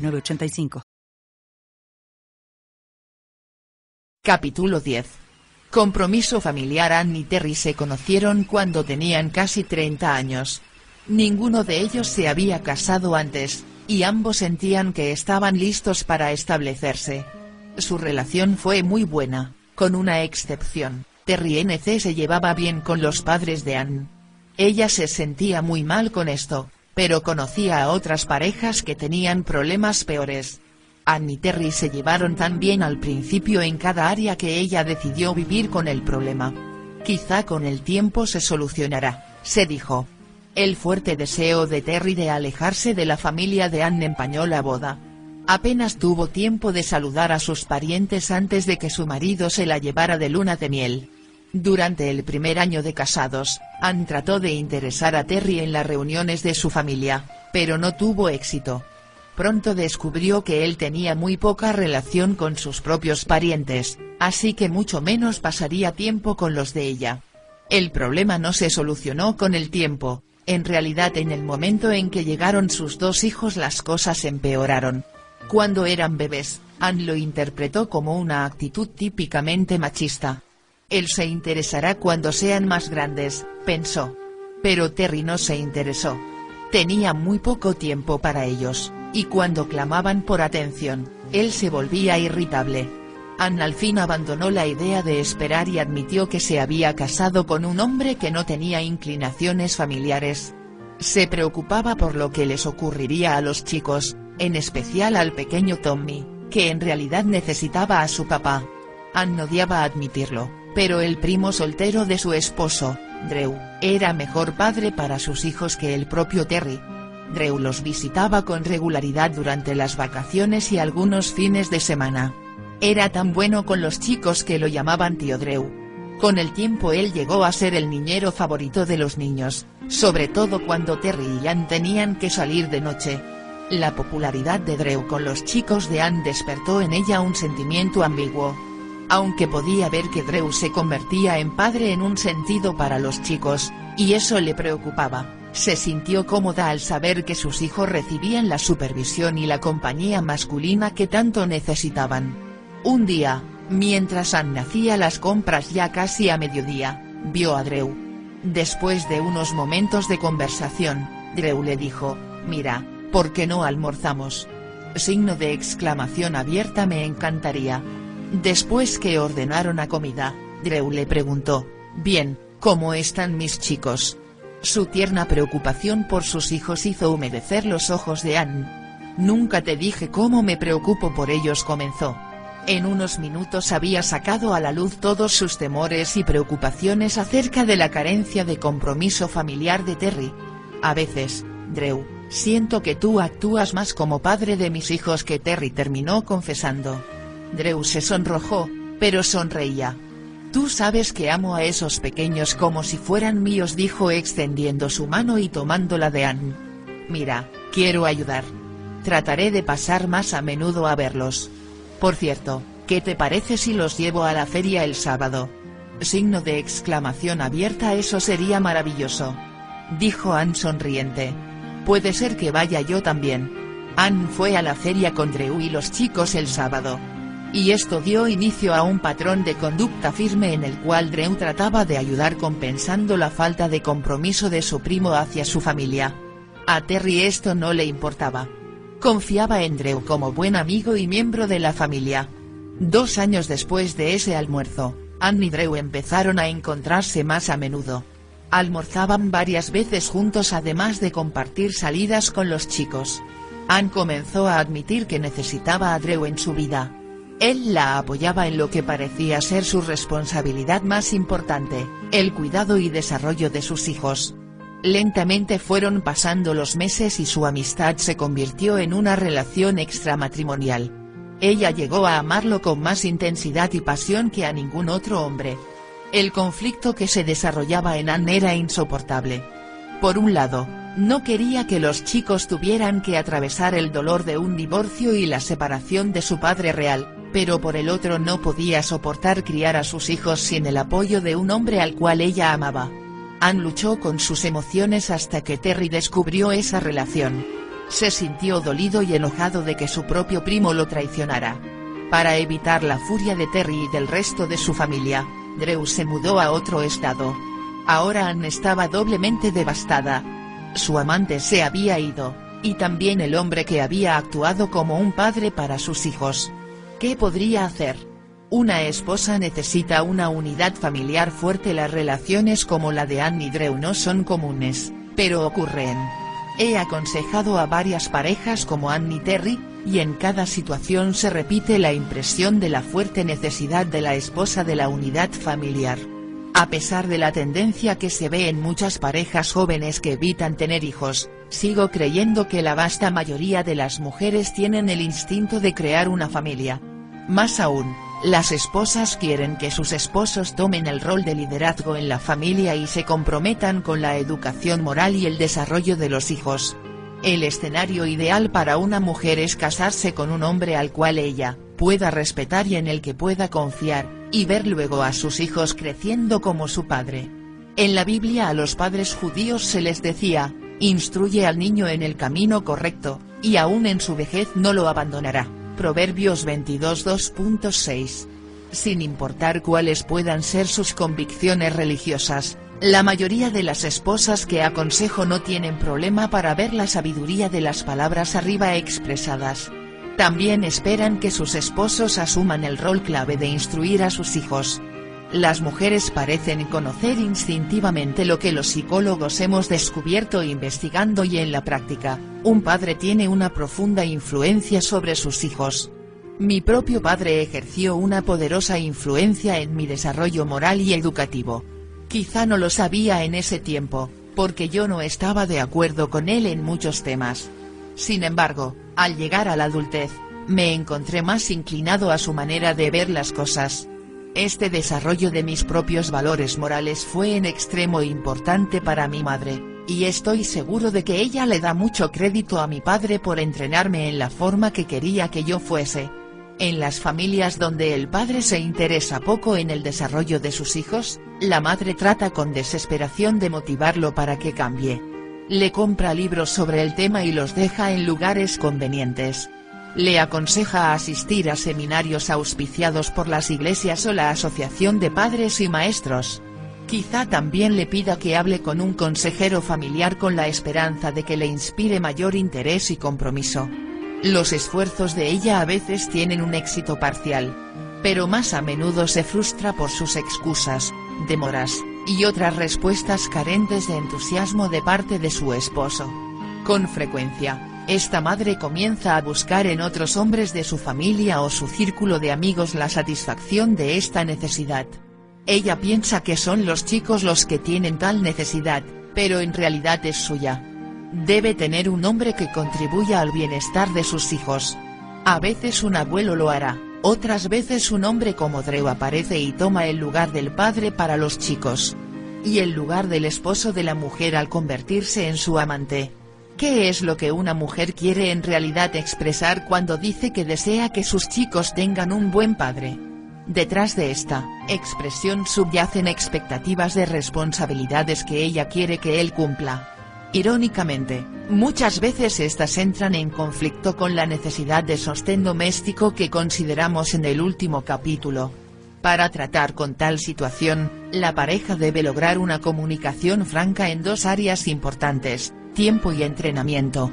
906985. Capítulo 10. Compromiso familiar Ann y Terry se conocieron cuando tenían casi 30 años. Ninguno de ellos se había casado antes, y ambos sentían que estaban listos para establecerse. Su relación fue muy buena, con una excepción, Terry NC se llevaba bien con los padres de Ann. Ella se sentía muy mal con esto, pero conocía a otras parejas que tenían problemas peores. Ann y Terry se llevaron tan bien al principio en cada área que ella decidió vivir con el problema. Quizá con el tiempo se solucionará, se dijo. El fuerte deseo de Terry de alejarse de la familia de Ann empañó la boda. Apenas tuvo tiempo de saludar a sus parientes antes de que su marido se la llevara de luna de miel. Durante el primer año de casados, Ann trató de interesar a Terry en las reuniones de su familia, pero no tuvo éxito. Pronto descubrió que él tenía muy poca relación con sus propios parientes, así que mucho menos pasaría tiempo con los de ella. El problema no se solucionó con el tiempo, en realidad en el momento en que llegaron sus dos hijos las cosas empeoraron. Cuando eran bebés, Ann lo interpretó como una actitud típicamente machista. Él se interesará cuando sean más grandes, pensó. Pero Terry no se interesó. Tenía muy poco tiempo para ellos, y cuando clamaban por atención, él se volvía irritable. Ann al fin abandonó la idea de esperar y admitió que se había casado con un hombre que no tenía inclinaciones familiares. Se preocupaba por lo que les ocurriría a los chicos, en especial al pequeño Tommy, que en realidad necesitaba a su papá. Ann odiaba admitirlo, pero el primo soltero de su esposo, Drew, era mejor padre para sus hijos que el propio Terry. Drew los visitaba con regularidad durante las vacaciones y algunos fines de semana. Era tan bueno con los chicos que lo llamaban tío Drew. Con el tiempo él llegó a ser el niñero favorito de los niños, sobre todo cuando Terry y Ann tenían que salir de noche. La popularidad de Drew con los chicos de Ann despertó en ella un sentimiento ambiguo. Aunque podía ver que Drew se convertía en padre en un sentido para los chicos, y eso le preocupaba, se sintió cómoda al saber que sus hijos recibían la supervisión y la compañía masculina que tanto necesitaban. Un día, mientras Ann hacía las compras ya casi a mediodía, vio a Drew. Después de unos momentos de conversación, Drew le dijo, mira, ¿por qué no almorzamos? Signo de exclamación abierta me encantaría. Después que ordenaron a comida, Drew le preguntó, bien, ¿cómo están mis chicos? Su tierna preocupación por sus hijos hizo humedecer los ojos de Ann. Nunca te dije cómo me preocupo por ellos comenzó. En unos minutos había sacado a la luz todos sus temores y preocupaciones acerca de la carencia de compromiso familiar de Terry. A veces, Drew, siento que tú actúas más como padre de mis hijos que Terry terminó confesando. Drew se sonrojó, pero sonreía. Tú sabes que amo a esos pequeños como si fueran míos dijo extendiendo su mano y tomando la de Ann. Mira, quiero ayudar. Trataré de pasar más a menudo a verlos. Por cierto, ¿qué te parece si los llevo a la feria el sábado? Signo de exclamación abierta eso sería maravilloso. Dijo Ann sonriente. Puede ser que vaya yo también. Ann fue a la feria con Drew y los chicos el sábado. Y esto dio inicio a un patrón de conducta firme en el cual Drew trataba de ayudar compensando la falta de compromiso de su primo hacia su familia. A Terry esto no le importaba. Confiaba en Drew como buen amigo y miembro de la familia. Dos años después de ese almuerzo, Ann y Drew empezaron a encontrarse más a menudo. Almorzaban varias veces juntos además de compartir salidas con los chicos. Ann comenzó a admitir que necesitaba a Drew en su vida. Él la apoyaba en lo que parecía ser su responsabilidad más importante, el cuidado y desarrollo de sus hijos. Lentamente fueron pasando los meses y su amistad se convirtió en una relación extramatrimonial. Ella llegó a amarlo con más intensidad y pasión que a ningún otro hombre. El conflicto que se desarrollaba en Anne era insoportable. Por un lado, no quería que los chicos tuvieran que atravesar el dolor de un divorcio y la separación de su padre real, pero por el otro no podía soportar criar a sus hijos sin el apoyo de un hombre al cual ella amaba. Anne luchó con sus emociones hasta que Terry descubrió esa relación. Se sintió dolido y enojado de que su propio primo lo traicionara. Para evitar la furia de Terry y del resto de su familia, Drew se mudó a otro estado. Ahora Anne estaba doblemente devastada. Su amante se había ido, y también el hombre que había actuado como un padre para sus hijos. ¿Qué podría hacer? Una esposa necesita una unidad familiar fuerte las relaciones como la de Anne y Drew no son comunes, pero ocurren. He aconsejado a varias parejas como Anne y Terry, y en cada situación se repite la impresión de la fuerte necesidad de la esposa de la unidad familiar. A pesar de la tendencia que se ve en muchas parejas jóvenes que evitan tener hijos, sigo creyendo que la vasta mayoría de las mujeres tienen el instinto de crear una familia. Más aún, las esposas quieren que sus esposos tomen el rol de liderazgo en la familia y se comprometan con la educación moral y el desarrollo de los hijos. El escenario ideal para una mujer es casarse con un hombre al cual ella, pueda respetar y en el que pueda confiar, y ver luego a sus hijos creciendo como su padre. En la Biblia a los padres judíos se les decía, instruye al niño en el camino correcto, y aún en su vejez no lo abandonará. Proverbios 22 2.6. Sin importar cuáles puedan ser sus convicciones religiosas, la mayoría de las esposas que aconsejo no tienen problema para ver la sabiduría de las palabras arriba expresadas. También esperan que sus esposos asuman el rol clave de instruir a sus hijos, las mujeres parecen conocer instintivamente lo que los psicólogos hemos descubierto investigando y en la práctica, un padre tiene una profunda influencia sobre sus hijos. Mi propio padre ejerció una poderosa influencia en mi desarrollo moral y educativo. Quizá no lo sabía en ese tiempo, porque yo no estaba de acuerdo con él en muchos temas. Sin embargo, al llegar a la adultez, me encontré más inclinado a su manera de ver las cosas. Este desarrollo de mis propios valores morales fue en extremo importante para mi madre, y estoy seguro de que ella le da mucho crédito a mi padre por entrenarme en la forma que quería que yo fuese. En las familias donde el padre se interesa poco en el desarrollo de sus hijos, la madre trata con desesperación de motivarlo para que cambie. Le compra libros sobre el tema y los deja en lugares convenientes le aconseja asistir a seminarios auspiciados por las iglesias o la Asociación de Padres y Maestros. Quizá también le pida que hable con un consejero familiar con la esperanza de que le inspire mayor interés y compromiso. Los esfuerzos de ella a veces tienen un éxito parcial. Pero más a menudo se frustra por sus excusas, demoras, y otras respuestas carentes de entusiasmo de parte de su esposo. Con frecuencia, esta madre comienza a buscar en otros hombres de su familia o su círculo de amigos la satisfacción de esta necesidad. Ella piensa que son los chicos los que tienen tal necesidad, pero en realidad es suya. Debe tener un hombre que contribuya al bienestar de sus hijos. A veces un abuelo lo hará, otras veces un hombre como Drew aparece y toma el lugar del padre para los chicos. Y el lugar del esposo de la mujer al convertirse en su amante. ¿Qué es lo que una mujer quiere en realidad expresar cuando dice que desea que sus chicos tengan un buen padre? Detrás de esta expresión subyacen expectativas de responsabilidades que ella quiere que él cumpla. Irónicamente, muchas veces estas entran en conflicto con la necesidad de sostén doméstico que consideramos en el último capítulo. Para tratar con tal situación, la pareja debe lograr una comunicación franca en dos áreas importantes, tiempo y entrenamiento.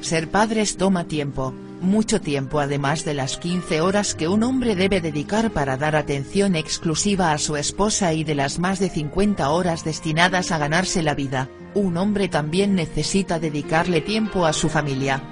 Ser padres toma tiempo, mucho tiempo además de las 15 horas que un hombre debe dedicar para dar atención exclusiva a su esposa y de las más de 50 horas destinadas a ganarse la vida, un hombre también necesita dedicarle tiempo a su familia.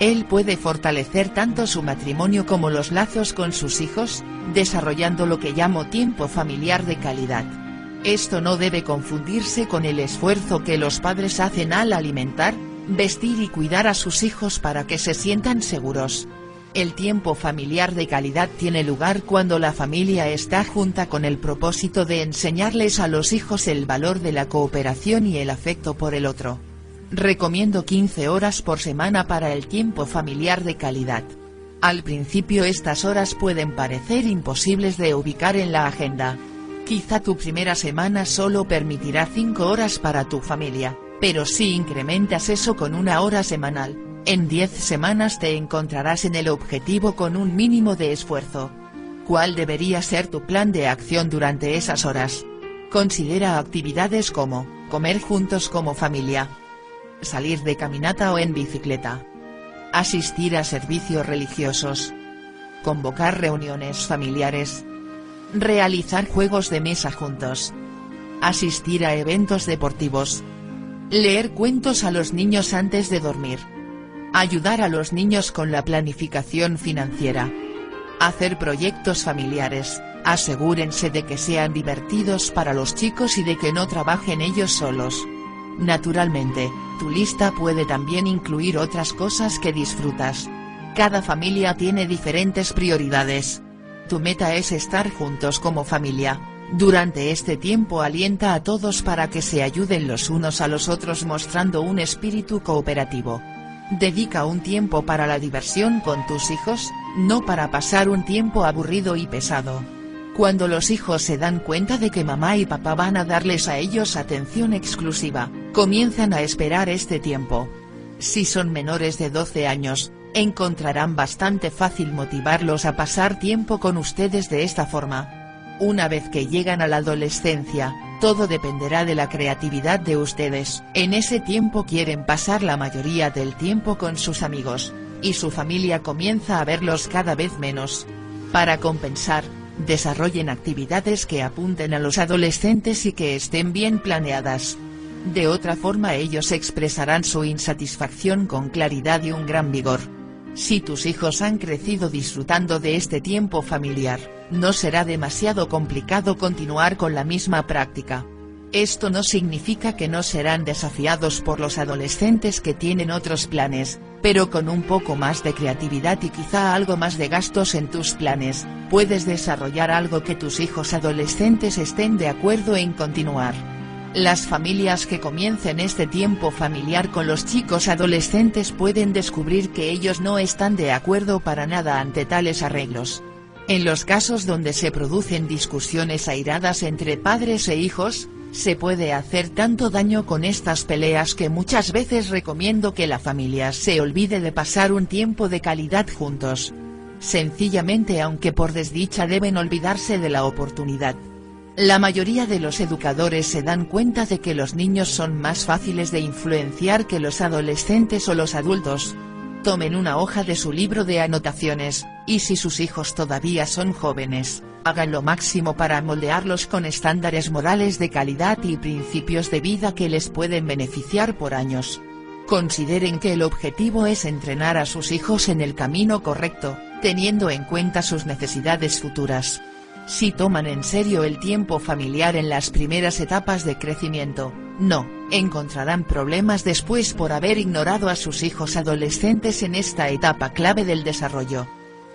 Él puede fortalecer tanto su matrimonio como los lazos con sus hijos, desarrollando lo que llamo tiempo familiar de calidad. Esto no debe confundirse con el esfuerzo que los padres hacen al alimentar, vestir y cuidar a sus hijos para que se sientan seguros. El tiempo familiar de calidad tiene lugar cuando la familia está junta con el propósito de enseñarles a los hijos el valor de la cooperación y el afecto por el otro. Recomiendo 15 horas por semana para el tiempo familiar de calidad. Al principio estas horas pueden parecer imposibles de ubicar en la agenda. Quizá tu primera semana solo permitirá 5 horas para tu familia, pero si incrementas eso con una hora semanal, en 10 semanas te encontrarás en el objetivo con un mínimo de esfuerzo. ¿Cuál debería ser tu plan de acción durante esas horas? Considera actividades como, comer juntos como familia, salir de caminata o en bicicleta, asistir a servicios religiosos, convocar reuniones familiares, realizar juegos de mesa juntos, asistir a eventos deportivos, leer cuentos a los niños antes de dormir, ayudar a los niños con la planificación financiera, hacer proyectos familiares, asegúrense de que sean divertidos para los chicos y de que no trabajen ellos solos. Naturalmente, tu lista puede también incluir otras cosas que disfrutas. Cada familia tiene diferentes prioridades. Tu meta es estar juntos como familia. Durante este tiempo alienta a todos para que se ayuden los unos a los otros mostrando un espíritu cooperativo. Dedica un tiempo para la diversión con tus hijos, no para pasar un tiempo aburrido y pesado. Cuando los hijos se dan cuenta de que mamá y papá van a darles a ellos atención exclusiva, comienzan a esperar este tiempo. Si son menores de 12 años, encontrarán bastante fácil motivarlos a pasar tiempo con ustedes de esta forma. Una vez que llegan a la adolescencia, todo dependerá de la creatividad de ustedes. En ese tiempo quieren pasar la mayoría del tiempo con sus amigos, y su familia comienza a verlos cada vez menos. Para compensar, desarrollen actividades que apunten a los adolescentes y que estén bien planeadas. De otra forma ellos expresarán su insatisfacción con claridad y un gran vigor. Si tus hijos han crecido disfrutando de este tiempo familiar, no será demasiado complicado continuar con la misma práctica. Esto no significa que no serán desafiados por los adolescentes que tienen otros planes, pero con un poco más de creatividad y quizá algo más de gastos en tus planes, puedes desarrollar algo que tus hijos adolescentes estén de acuerdo en continuar. Las familias que comiencen este tiempo familiar con los chicos adolescentes pueden descubrir que ellos no están de acuerdo para nada ante tales arreglos. En los casos donde se producen discusiones airadas entre padres e hijos, se puede hacer tanto daño con estas peleas que muchas veces recomiendo que la familia se olvide de pasar un tiempo de calidad juntos. Sencillamente aunque por desdicha deben olvidarse de la oportunidad. La mayoría de los educadores se dan cuenta de que los niños son más fáciles de influenciar que los adolescentes o los adultos. Tomen una hoja de su libro de anotaciones, y si sus hijos todavía son jóvenes, hagan lo máximo para moldearlos con estándares morales de calidad y principios de vida que les pueden beneficiar por años. Consideren que el objetivo es entrenar a sus hijos en el camino correcto, teniendo en cuenta sus necesidades futuras. Si toman en serio el tiempo familiar en las primeras etapas de crecimiento, no, encontrarán problemas después por haber ignorado a sus hijos adolescentes en esta etapa clave del desarrollo.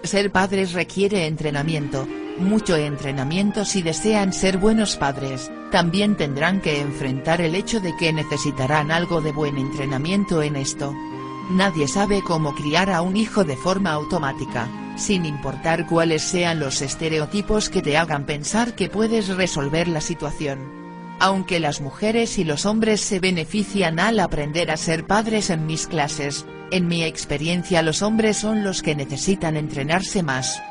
Ser padres requiere entrenamiento, mucho entrenamiento si desean ser buenos padres, también tendrán que enfrentar el hecho de que necesitarán algo de buen entrenamiento en esto. Nadie sabe cómo criar a un hijo de forma automática, sin importar cuáles sean los estereotipos que te hagan pensar que puedes resolver la situación. Aunque las mujeres y los hombres se benefician al aprender a ser padres en mis clases, en mi experiencia los hombres son los que necesitan entrenarse más.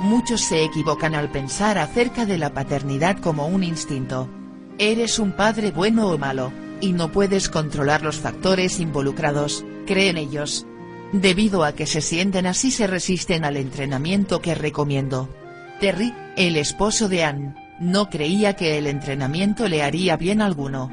Muchos se equivocan al pensar acerca de la paternidad como un instinto. Eres un padre bueno o malo, y no puedes controlar los factores involucrados, creen ellos. Debido a que se sienten así se resisten al entrenamiento que recomiendo. Terry, el esposo de Anne, no creía que el entrenamiento le haría bien alguno.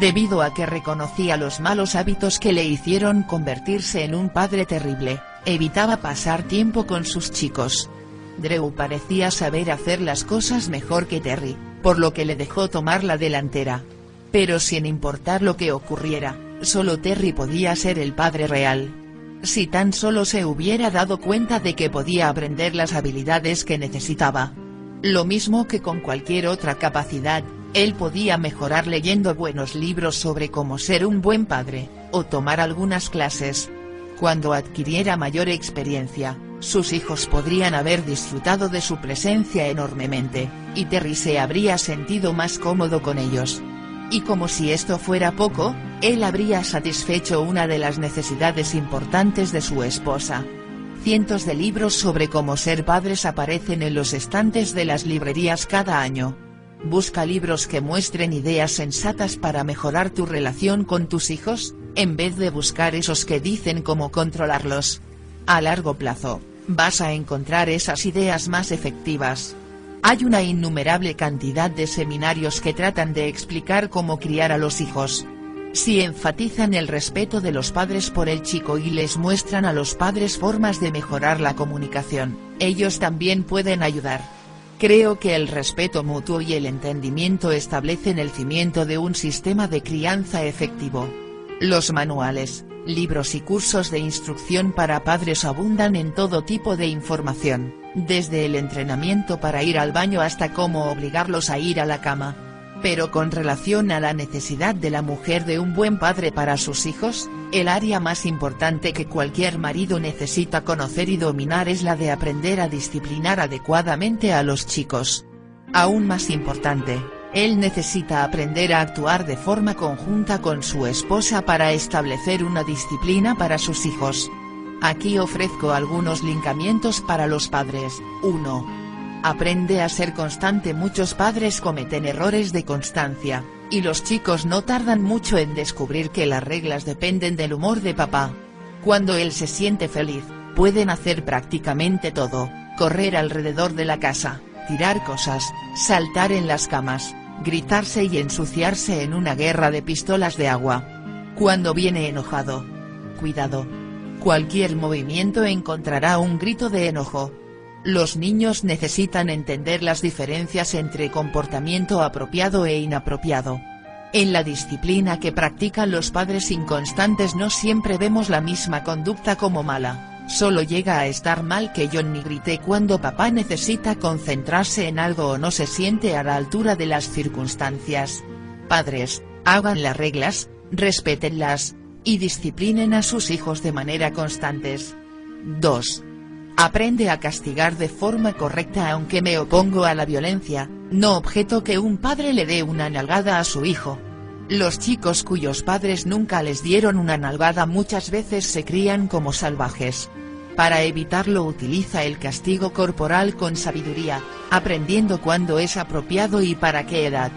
Debido a que reconocía los malos hábitos que le hicieron convertirse en un padre terrible, evitaba pasar tiempo con sus chicos. Drew parecía saber hacer las cosas mejor que Terry, por lo que le dejó tomar la delantera. Pero sin importar lo que ocurriera, solo Terry podía ser el padre real. Si tan solo se hubiera dado cuenta de que podía aprender las habilidades que necesitaba. Lo mismo que con cualquier otra capacidad, él podía mejorar leyendo buenos libros sobre cómo ser un buen padre, o tomar algunas clases. Cuando adquiriera mayor experiencia, sus hijos podrían haber disfrutado de su presencia enormemente, y Terry se habría sentido más cómodo con ellos. Y como si esto fuera poco, él habría satisfecho una de las necesidades importantes de su esposa. Cientos de libros sobre cómo ser padres aparecen en los estantes de las librerías cada año. Busca libros que muestren ideas sensatas para mejorar tu relación con tus hijos, en vez de buscar esos que dicen cómo controlarlos. A largo plazo, vas a encontrar esas ideas más efectivas. Hay una innumerable cantidad de seminarios que tratan de explicar cómo criar a los hijos. Si enfatizan el respeto de los padres por el chico y les muestran a los padres formas de mejorar la comunicación, ellos también pueden ayudar. Creo que el respeto mutuo y el entendimiento establecen el cimiento de un sistema de crianza efectivo. Los manuales, libros y cursos de instrucción para padres abundan en todo tipo de información, desde el entrenamiento para ir al baño hasta cómo obligarlos a ir a la cama. Pero con relación a la necesidad de la mujer de un buen padre para sus hijos, el área más importante que cualquier marido necesita conocer y dominar es la de aprender a disciplinar adecuadamente a los chicos. Aún más importante, él necesita aprender a actuar de forma conjunta con su esposa para establecer una disciplina para sus hijos. Aquí ofrezco algunos linkamientos para los padres. 1. Aprende a ser constante Muchos padres cometen errores de constancia, y los chicos no tardan mucho en descubrir que las reglas dependen del humor de papá. Cuando él se siente feliz, pueden hacer prácticamente todo, correr alrededor de la casa, tirar cosas, saltar en las camas, gritarse y ensuciarse en una guerra de pistolas de agua. Cuando viene enojado. Cuidado. Cualquier movimiento encontrará un grito de enojo, los niños necesitan entender las diferencias entre comportamiento apropiado e inapropiado. En la disciplina que practican los padres inconstantes no siempre vemos la misma conducta como mala, solo llega a estar mal que Johnny grite cuando papá necesita concentrarse en algo o no se siente a la altura de las circunstancias. Padres, hagan las reglas, respétenlas, y disciplinen a sus hijos de manera constantes. 2. Aprende a castigar de forma correcta aunque me opongo a la violencia, no objeto que un padre le dé una nalgada a su hijo. Los chicos cuyos padres nunca les dieron una nalgada muchas veces se crían como salvajes. Para evitarlo utiliza el castigo corporal con sabiduría, aprendiendo cuándo es apropiado y para qué edad.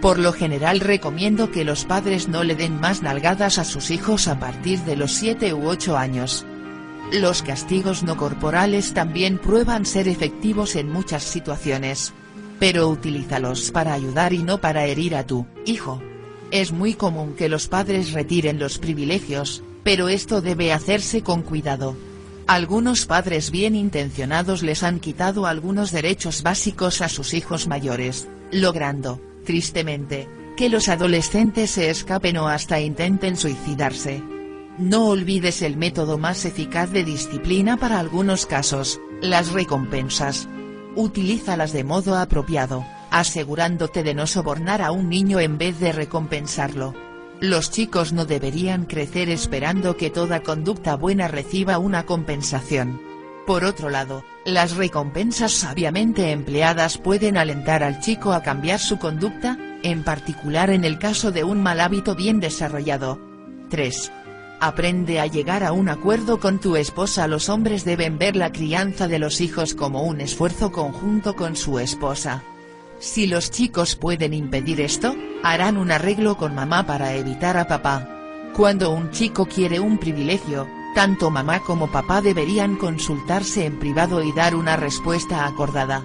Por lo general recomiendo que los padres no le den más nalgadas a sus hijos a partir de los 7 u 8 años. Los castigos no corporales también prueban ser efectivos en muchas situaciones. Pero utilízalos para ayudar y no para herir a tu hijo. Es muy común que los padres retiren los privilegios, pero esto debe hacerse con cuidado. Algunos padres bien intencionados les han quitado algunos derechos básicos a sus hijos mayores, logrando, tristemente, que los adolescentes se escapen o hasta intenten suicidarse. No olvides el método más eficaz de disciplina para algunos casos, las recompensas. Utilízalas de modo apropiado, asegurándote de no sobornar a un niño en vez de recompensarlo. Los chicos no deberían crecer esperando que toda conducta buena reciba una compensación. Por otro lado, las recompensas sabiamente empleadas pueden alentar al chico a cambiar su conducta, en particular en el caso de un mal hábito bien desarrollado. 3. Aprende a llegar a un acuerdo con tu esposa. Los hombres deben ver la crianza de los hijos como un esfuerzo conjunto con su esposa. Si los chicos pueden impedir esto, harán un arreglo con mamá para evitar a papá. Cuando un chico quiere un privilegio, tanto mamá como papá deberían consultarse en privado y dar una respuesta acordada.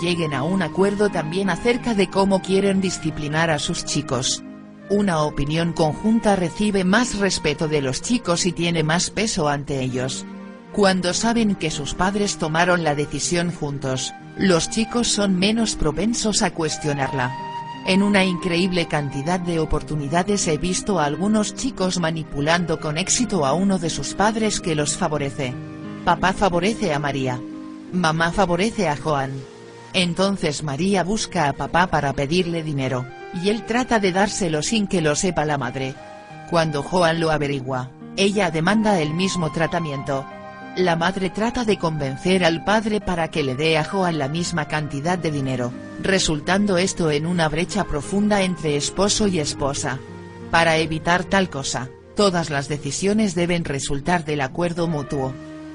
Lleguen a un acuerdo también acerca de cómo quieren disciplinar a sus chicos. Una opinión conjunta recibe más respeto de los chicos y tiene más peso ante ellos. Cuando saben que sus padres tomaron la decisión juntos, los chicos son menos propensos a cuestionarla. En una increíble cantidad de oportunidades he visto a algunos chicos manipulando con éxito a uno de sus padres que los favorece. Papá favorece a María. Mamá favorece a Joan. Entonces María busca a papá para pedirle dinero, y él trata de dárselo sin que lo sepa la madre. Cuando Joan lo averigua, ella demanda el mismo tratamiento. La madre trata de convencer al padre para que le dé a Joan la misma cantidad de dinero, resultando esto en una brecha profunda entre esposo y esposa. Para evitar tal cosa, todas las decisiones deben resultar del acuerdo mutuo.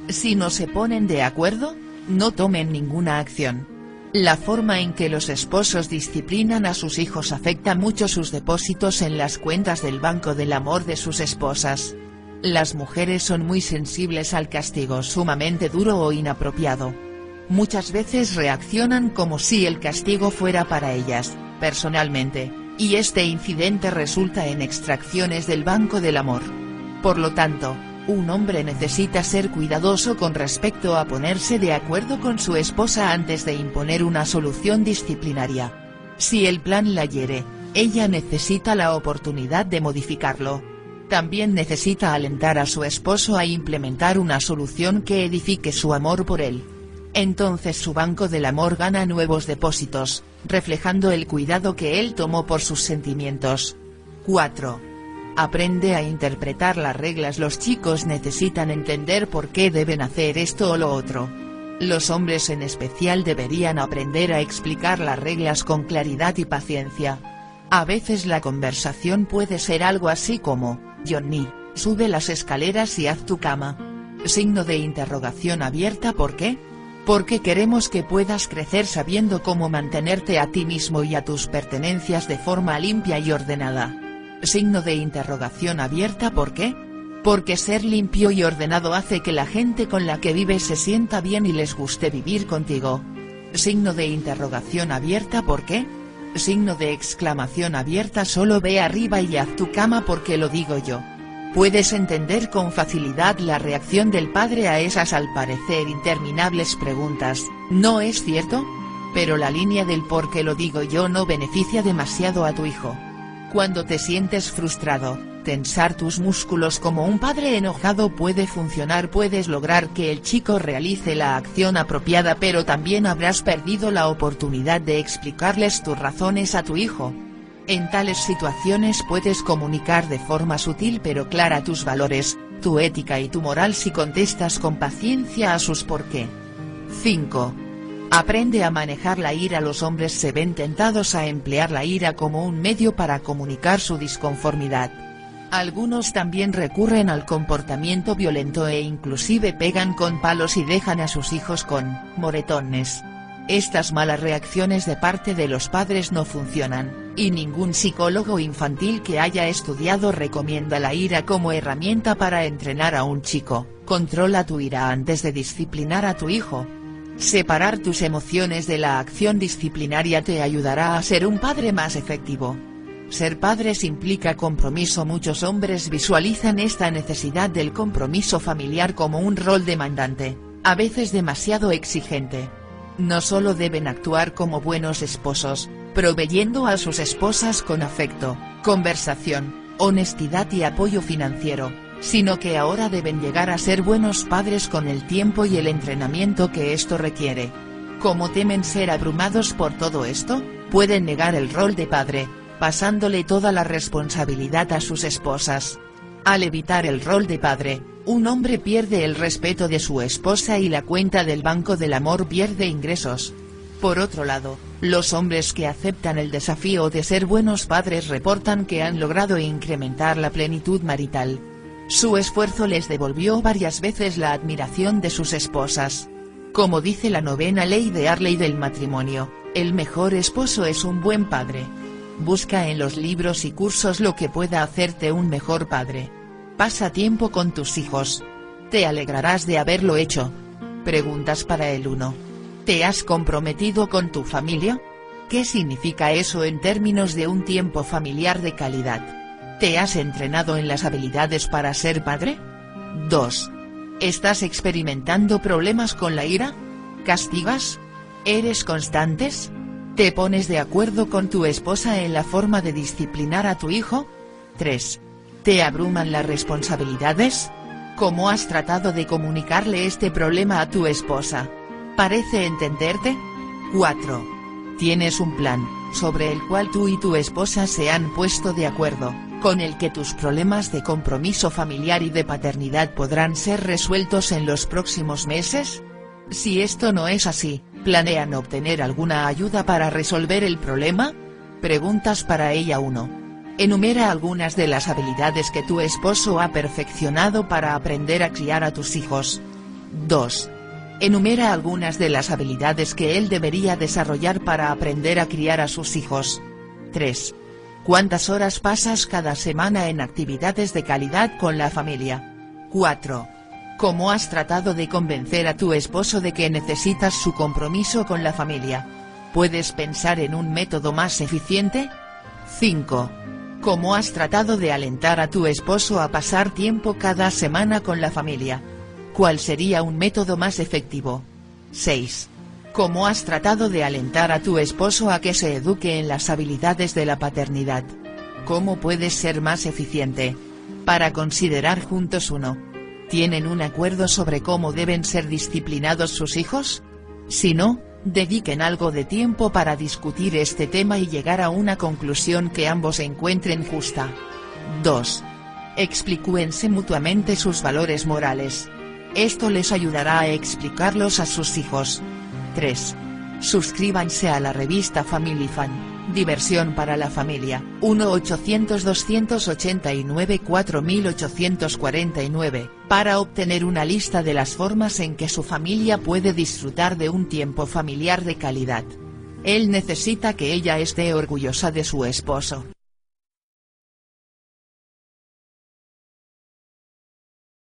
Si no se ponen de acuerdo, no tomen ninguna acción. La forma en que los esposos disciplinan a sus hijos afecta mucho sus depósitos en las cuentas del banco del amor de sus esposas. Las mujeres son muy sensibles al castigo sumamente duro o inapropiado. Muchas veces reaccionan como si el castigo fuera para ellas, personalmente, y este incidente resulta en extracciones del banco del amor. Por lo tanto, un hombre necesita ser cuidadoso con respecto a ponerse de acuerdo con su esposa antes de imponer una solución disciplinaria. Si el plan la hiere, ella necesita la oportunidad de modificarlo. También necesita alentar a su esposo a implementar una solución que edifique su amor por él. Entonces su banco del amor gana nuevos depósitos, reflejando el cuidado que él tomó por sus sentimientos. 4. Aprende a interpretar las reglas Los chicos necesitan entender por qué deben hacer esto o lo otro. Los hombres en especial deberían aprender a explicar las reglas con claridad y paciencia. A veces la conversación puede ser algo así como, Johnny, sube las escaleras y haz tu cama. Signo de interrogación abierta ¿por qué? Porque queremos que puedas crecer sabiendo cómo mantenerte a ti mismo y a tus pertenencias de forma limpia y ordenada. Signo de interrogación abierta ¿por qué? Porque ser limpio y ordenado hace que la gente con la que vives se sienta bien y les guste vivir contigo. Signo de interrogación abierta ¿por qué? Signo de exclamación abierta solo ve arriba y haz tu cama porque lo digo yo. Puedes entender con facilidad la reacción del padre a esas al parecer interminables preguntas, ¿no es cierto? Pero la línea del por qué lo digo yo no beneficia demasiado a tu hijo. Cuando te sientes frustrado, tensar tus músculos como un padre enojado puede funcionar puedes lograr que el chico realice la acción apropiada pero también habrás perdido la oportunidad de explicarles tus razones a tu hijo. En tales situaciones puedes comunicar de forma sutil pero clara tus valores, tu ética y tu moral si contestas con paciencia a sus por qué. 5. Aprende a manejar la ira Los hombres se ven tentados a emplear la ira como un medio para comunicar su disconformidad. Algunos también recurren al comportamiento violento e inclusive pegan con palos y dejan a sus hijos con moretones. Estas malas reacciones de parte de los padres no funcionan, y ningún psicólogo infantil que haya estudiado recomienda la ira como herramienta para entrenar a un chico. Controla tu ira antes de disciplinar a tu hijo, Separar tus emociones de la acción disciplinaria te ayudará a ser un padre más efectivo. Ser padres implica compromiso Muchos hombres visualizan esta necesidad del compromiso familiar como un rol demandante, a veces demasiado exigente. No solo deben actuar como buenos esposos, proveyendo a sus esposas con afecto, conversación, honestidad y apoyo financiero, sino que ahora deben llegar a ser buenos padres con el tiempo y el entrenamiento que esto requiere. Como temen ser abrumados por todo esto, pueden negar el rol de padre, pasándole toda la responsabilidad a sus esposas. Al evitar el rol de padre, un hombre pierde el respeto de su esposa y la cuenta del banco del amor pierde ingresos. Por otro lado, los hombres que aceptan el desafío de ser buenos padres reportan que han logrado incrementar la plenitud marital, su esfuerzo les devolvió varias veces la admiración de sus esposas. Como dice la novena ley de Arley del matrimonio, el mejor esposo es un buen padre. Busca en los libros y cursos lo que pueda hacerte un mejor padre. Pasa tiempo con tus hijos. Te alegrarás de haberlo hecho. Preguntas para el 1. ¿Te has comprometido con tu familia? ¿Qué significa eso en términos de un tiempo familiar de calidad? ¿Te has entrenado en las habilidades para ser padre? 2. ¿Estás experimentando problemas con la ira? ¿Castigas? ¿Eres constantes? ¿Te pones de acuerdo con tu esposa en la forma de disciplinar a tu hijo? 3. ¿Te abruman las responsabilidades? ¿Cómo has tratado de comunicarle este problema a tu esposa? ¿Parece entenderte? 4. Tienes un plan, sobre el cual tú y tu esposa se han puesto de acuerdo, con el que tus problemas de compromiso familiar y de paternidad podrán ser resueltos en los próximos meses? Si esto no es así, ¿planean obtener alguna ayuda para resolver el problema? Preguntas para ella 1. Enumera algunas de las habilidades que tu esposo ha perfeccionado para aprender a criar a tus hijos. 2. Enumera algunas de las habilidades que él debería desarrollar para aprender a criar a sus hijos. 3. ¿Cuántas horas pasas cada semana en actividades de calidad con la familia? 4. ¿Cómo has tratado de convencer a tu esposo de que necesitas su compromiso con la familia? ¿Puedes pensar en un método más eficiente? 5. ¿Cómo has tratado de alentar a tu esposo a pasar tiempo cada semana con la familia? ¿Cuál sería un método más efectivo? 6. ¿Cómo has tratado de alentar a tu esposo a que se eduque en las habilidades de la paternidad? ¿Cómo puedes ser más eficiente? Para considerar juntos uno. ¿Tienen un acuerdo sobre cómo deben ser disciplinados sus hijos? Si no, dediquen algo de tiempo para discutir este tema y llegar a una conclusión que ambos encuentren justa. 2. Explíquense mutuamente sus valores morales. Esto les ayudará a explicarlos a sus hijos. 3. Suscríbanse a la revista Family Fan. Diversión para la familia, 1-800-289-4849, para obtener una lista de las formas en que su familia puede disfrutar de un tiempo familiar de calidad. Él necesita que ella esté orgullosa de su esposo.